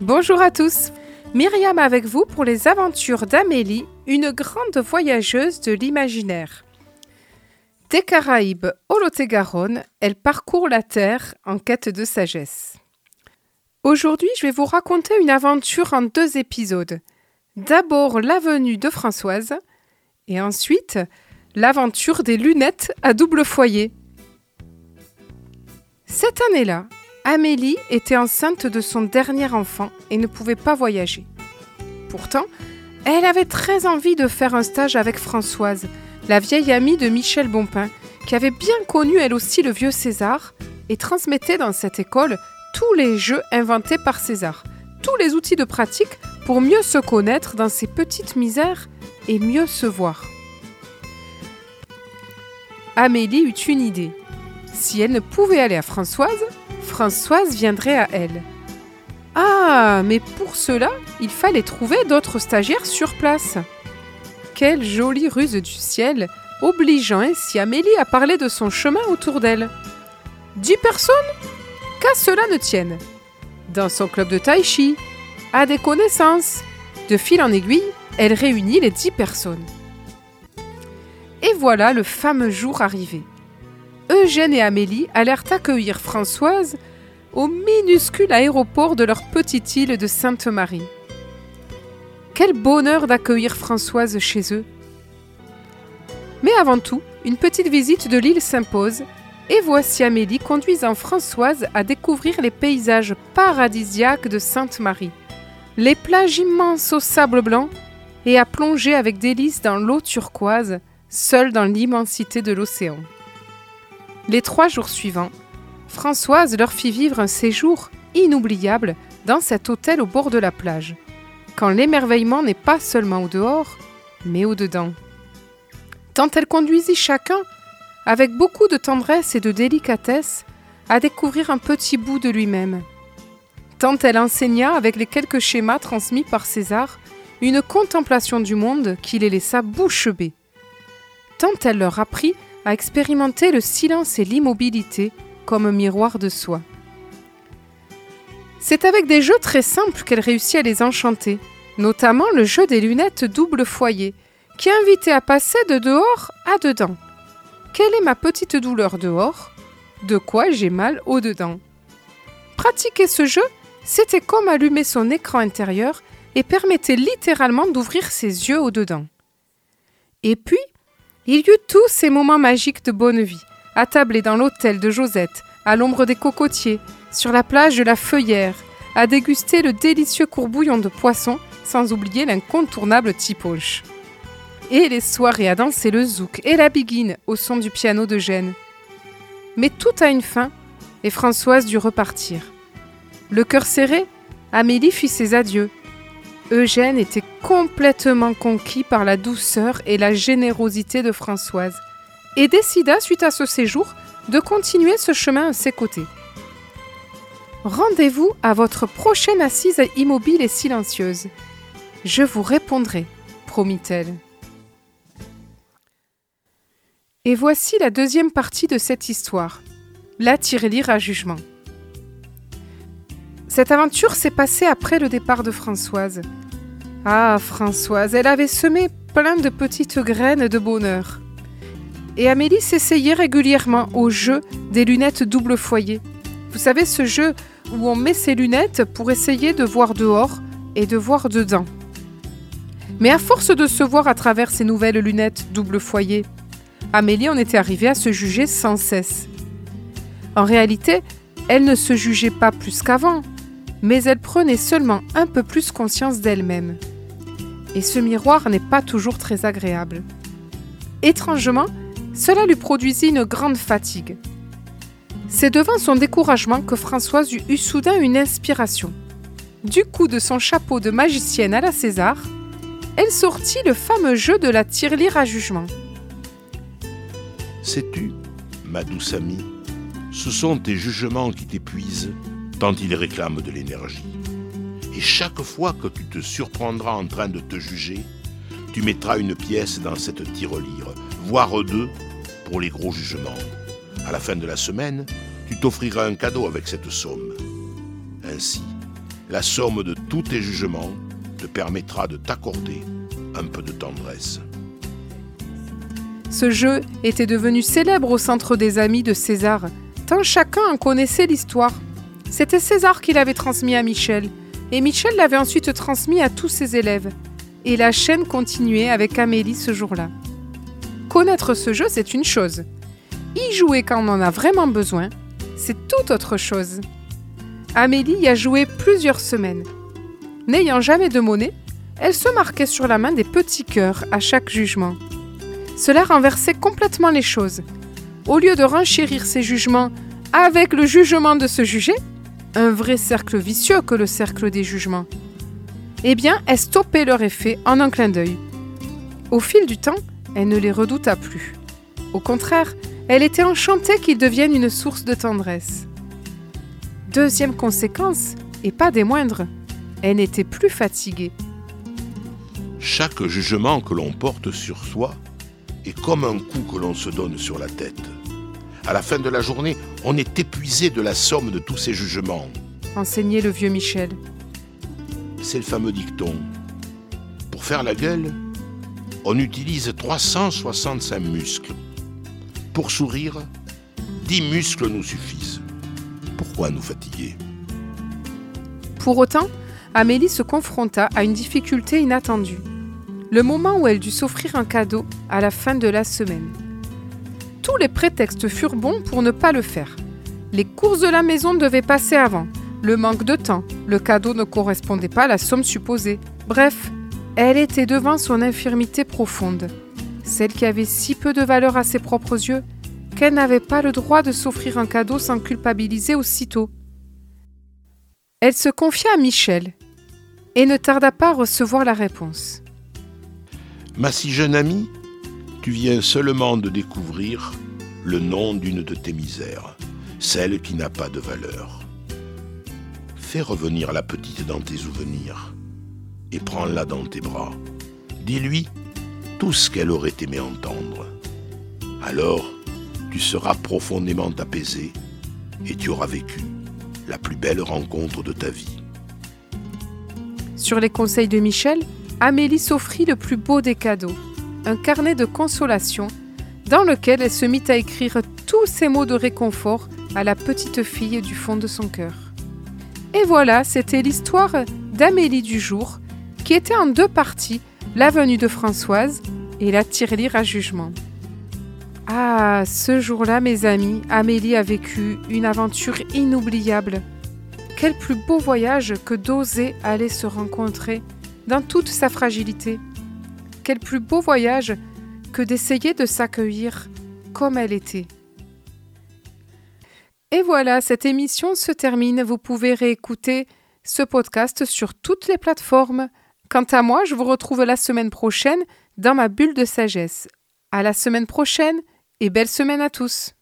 Bonjour à tous. Myriam avec vous pour les aventures d'Amélie, une grande voyageuse de l'imaginaire. Des Caraïbes au Lot-et-Garonne, elle parcourt la Terre en quête de sagesse. Aujourd'hui, je vais vous raconter une aventure en deux épisodes. D'abord la venue de Françoise et ensuite l'aventure des lunettes à double foyer. Cette année-là, Amélie était enceinte de son dernier enfant et ne pouvait pas voyager. Pourtant, elle avait très envie de faire un stage avec Françoise, la vieille amie de Michel Bompin, qui avait bien connu elle aussi le vieux César et transmettait dans cette école tous les jeux inventés par César, tous les outils de pratique pour mieux se connaître dans ses petites misères et mieux se voir. Amélie eut une idée. Si elle ne pouvait aller à Françoise, Françoise viendrait à elle. Ah, mais pour cela, il fallait trouver d'autres stagiaires sur place. Quelle jolie ruse du ciel, obligeant ainsi Amélie à parler de son chemin autour d'elle. Dix personnes? Qu'à cela ne tienne. Dans son club de tai chi, à des connaissances. De fil en aiguille, elle réunit les dix personnes. Et voilà le fameux jour arrivé. Eugène et Amélie allèrent accueillir Françoise au minuscule aéroport de leur petite île de Sainte-Marie. Quel bonheur d'accueillir Françoise chez eux. Mais avant tout, une petite visite de l'île s'impose, et voici Amélie conduisant Françoise à découvrir les paysages paradisiaques de Sainte-Marie, les plages immenses au sable blanc, et à plonger avec délice dans l'eau turquoise, seule dans l'immensité de l'océan. Les trois jours suivants, Françoise leur fit vivre un séjour inoubliable dans cet hôtel au bord de la plage, quand l'émerveillement n'est pas seulement au dehors, mais au dedans. Tant elle conduisit chacun, avec beaucoup de tendresse et de délicatesse, à découvrir un petit bout de lui-même. Tant elle enseigna, avec les quelques schémas transmis par César, une contemplation du monde qui les laissa bouche bée. Tant elle leur apprit à expérimenter le silence et l'immobilité comme miroir de soi. C'est avec des jeux très simples qu'elle réussit à les enchanter, notamment le jeu des lunettes double foyer, qui invitait à passer de dehors à dedans. Quelle est ma petite douleur dehors? De quoi j'ai mal au dedans? Pratiquer ce jeu, c'était comme allumer son écran intérieur et permettait littéralement d'ouvrir ses yeux au dedans. Et puis, il y eut tous ces moments magiques de bonne vie, attablés dans l'hôtel de Josette, à l'ombre des cocotiers, sur la plage de la Feuillère, à déguster le délicieux courbouillon de poisson, sans oublier l'incontournable tipoche. Et les soirées à danser le zouk et la biguine au son du piano de Gênes. Mais tout a une fin, et Françoise dut repartir. Le cœur serré, Amélie fit ses adieux, Eugène était complètement conquis par la douceur et la générosité de Françoise et décida, suite à ce séjour, de continuer ce chemin à ses côtés. Rendez-vous à votre prochaine assise immobile et silencieuse. Je vous répondrai, promit-elle. Et voici la deuxième partie de cette histoire, la tirelire à jugement. Cette aventure s'est passée après le départ de Françoise. Ah, Françoise, elle avait semé plein de petites graines de bonheur. Et Amélie s'essayait régulièrement au jeu des lunettes double foyer. Vous savez, ce jeu où on met ses lunettes pour essayer de voir dehors et de voir dedans. Mais à force de se voir à travers ces nouvelles lunettes double foyer, Amélie en était arrivée à se juger sans cesse. En réalité, elle ne se jugeait pas plus qu'avant, mais elle prenait seulement un peu plus conscience d'elle-même. Et ce miroir n'est pas toujours très agréable. Étrangement, cela lui produisit une grande fatigue. C'est devant son découragement que Françoise eut soudain une inspiration. Du coup de son chapeau de magicienne à la César, elle sortit le fameux jeu de la tirelire à jugement. Sais-tu, ma douce amie, ce sont tes jugements qui t'épuisent tant ils réclament de l'énergie. Et chaque fois que tu te surprendras en train de te juger, tu mettras une pièce dans cette tirelire, voire deux, pour les gros jugements. À la fin de la semaine, tu t'offriras un cadeau avec cette somme. Ainsi, la somme de tous tes jugements te permettra de t'accorder un peu de tendresse. Ce jeu était devenu célèbre au centre des amis de César, tant chacun en connaissait l'histoire. C'était César qui l'avait transmis à Michel, et Michel l'avait ensuite transmis à tous ses élèves. Et la chaîne continuait avec Amélie ce jour-là. Connaître ce jeu, c'est une chose. Y jouer quand on en a vraiment besoin, c'est tout autre chose. Amélie y a joué plusieurs semaines. N'ayant jamais de monnaie, elle se marquait sur la main des petits cœurs à chaque jugement. Cela renversait complètement les choses. Au lieu de renchérir ses jugements avec le jugement de se juger, un vrai cercle vicieux que le cercle des jugements, eh bien, elle stoppait leur effet en un clin d'œil. Au fil du temps, elle ne les redouta plus. Au contraire, elle était enchantée qu'ils deviennent une source de tendresse. Deuxième conséquence, et pas des moindres, elle n'était plus fatiguée. Chaque jugement que l'on porte sur soi est comme un coup que l'on se donne sur la tête. À la fin de la journée, on est épuisé de la somme de tous ces jugements. Enseignait le vieux Michel. C'est le fameux dicton. Pour faire la gueule, on utilise 365 muscles. Pour sourire, 10 muscles nous suffisent. Pourquoi nous fatiguer? Pour autant, Amélie se confronta à une difficulté inattendue. Le moment où elle dut s'offrir un cadeau à la fin de la semaine. Tous les prétextes furent bons pour ne pas le faire. Les courses de la maison devaient passer avant, le manque de temps, le cadeau ne correspondait pas à la somme supposée. Bref, elle était devant son infirmité profonde, celle qui avait si peu de valeur à ses propres yeux qu'elle n'avait pas le droit de s'offrir un cadeau sans culpabiliser aussitôt. Elle se confia à Michel et ne tarda pas à recevoir la réponse. Ma si jeune amie, tu viens seulement de découvrir le nom d'une de tes misères, celle qui n'a pas de valeur. Fais revenir la petite dans tes souvenirs et prends-la dans tes bras. Dis-lui tout ce qu'elle aurait aimé entendre. Alors, tu seras profondément apaisé et tu auras vécu la plus belle rencontre de ta vie. Sur les conseils de Michel, Amélie s'offrit le plus beau des cadeaux, un carnet de consolation dans lequel elle se mit à écrire tous ces mots de réconfort à la petite fille du fond de son cœur. Et voilà, c'était l'histoire d'Amélie du jour, qui était en deux parties, la venue de Françoise et la tirelire à jugement. Ah, ce jour-là, mes amis, Amélie a vécu une aventure inoubliable. Quel plus beau voyage que d'oser aller se rencontrer dans toute sa fragilité. Quel plus beau voyage que d'essayer de s'accueillir comme elle était. Et voilà, cette émission se termine. Vous pouvez réécouter ce podcast sur toutes les plateformes. Quant à moi, je vous retrouve la semaine prochaine dans ma bulle de sagesse. À la semaine prochaine et belle semaine à tous.